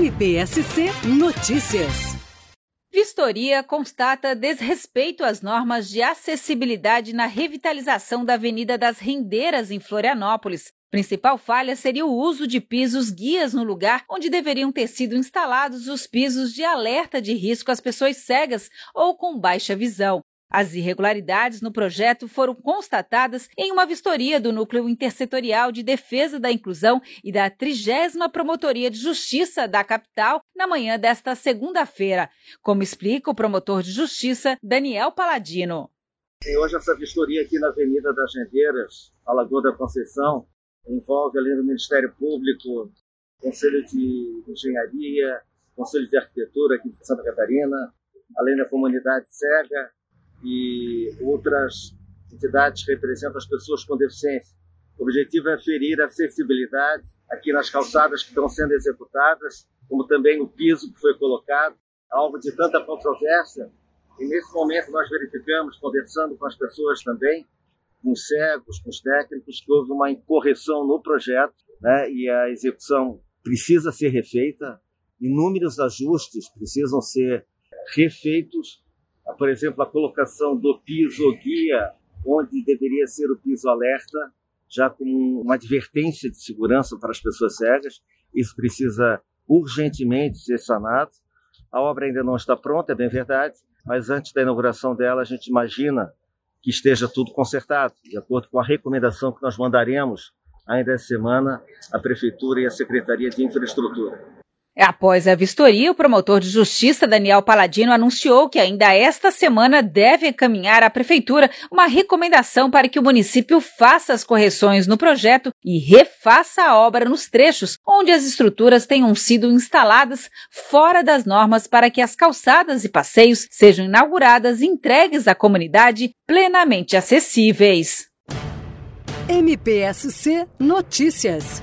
MPSC Notícias. Vistoria constata desrespeito às normas de acessibilidade na revitalização da Avenida das Rendeiras, em Florianópolis. Principal falha seria o uso de pisos guias no lugar onde deveriam ter sido instalados os pisos de alerta de risco às pessoas cegas ou com baixa visão. As irregularidades no projeto foram constatadas em uma vistoria do Núcleo Intersetorial de Defesa da Inclusão e da 30 Promotoria de Justiça da capital na manhã desta segunda-feira, como explica o promotor de justiça Daniel Paladino. Tem hoje essa vistoria aqui na Avenida das Rendeiras, Alagoa da Conceição, envolve além do Ministério Público, Conselho de Engenharia, Conselho de Arquitetura aqui de Santa Catarina, além da comunidade cega e outras entidades que representam as pessoas com deficiência. O objetivo é ferir a acessibilidade aqui nas calçadas que estão sendo executadas, como também o piso que foi colocado, alvo de tanta controvérsia. E nesse momento nós verificamos, conversando com as pessoas também, com os cegos, com os técnicos, que houve uma incorreção no projeto né, e a execução precisa ser refeita, inúmeros ajustes precisam ser refeitos, por exemplo, a colocação do piso guia, onde deveria ser o piso alerta, já como uma advertência de segurança para as pessoas cegas, isso precisa urgentemente ser sanado. A obra ainda não está pronta, é bem verdade, mas antes da inauguração dela, a gente imagina que esteja tudo consertado, de acordo com a recomendação que nós mandaremos ainda essa semana à Prefeitura e à Secretaria de Infraestrutura. Após a vistoria, o promotor de justiça Daniel Paladino anunciou que ainda esta semana deve encaminhar à prefeitura uma recomendação para que o município faça as correções no projeto e refaça a obra nos trechos onde as estruturas tenham sido instaladas fora das normas para que as calçadas e passeios sejam inauguradas e entregues à comunidade plenamente acessíveis. MPSC Notícias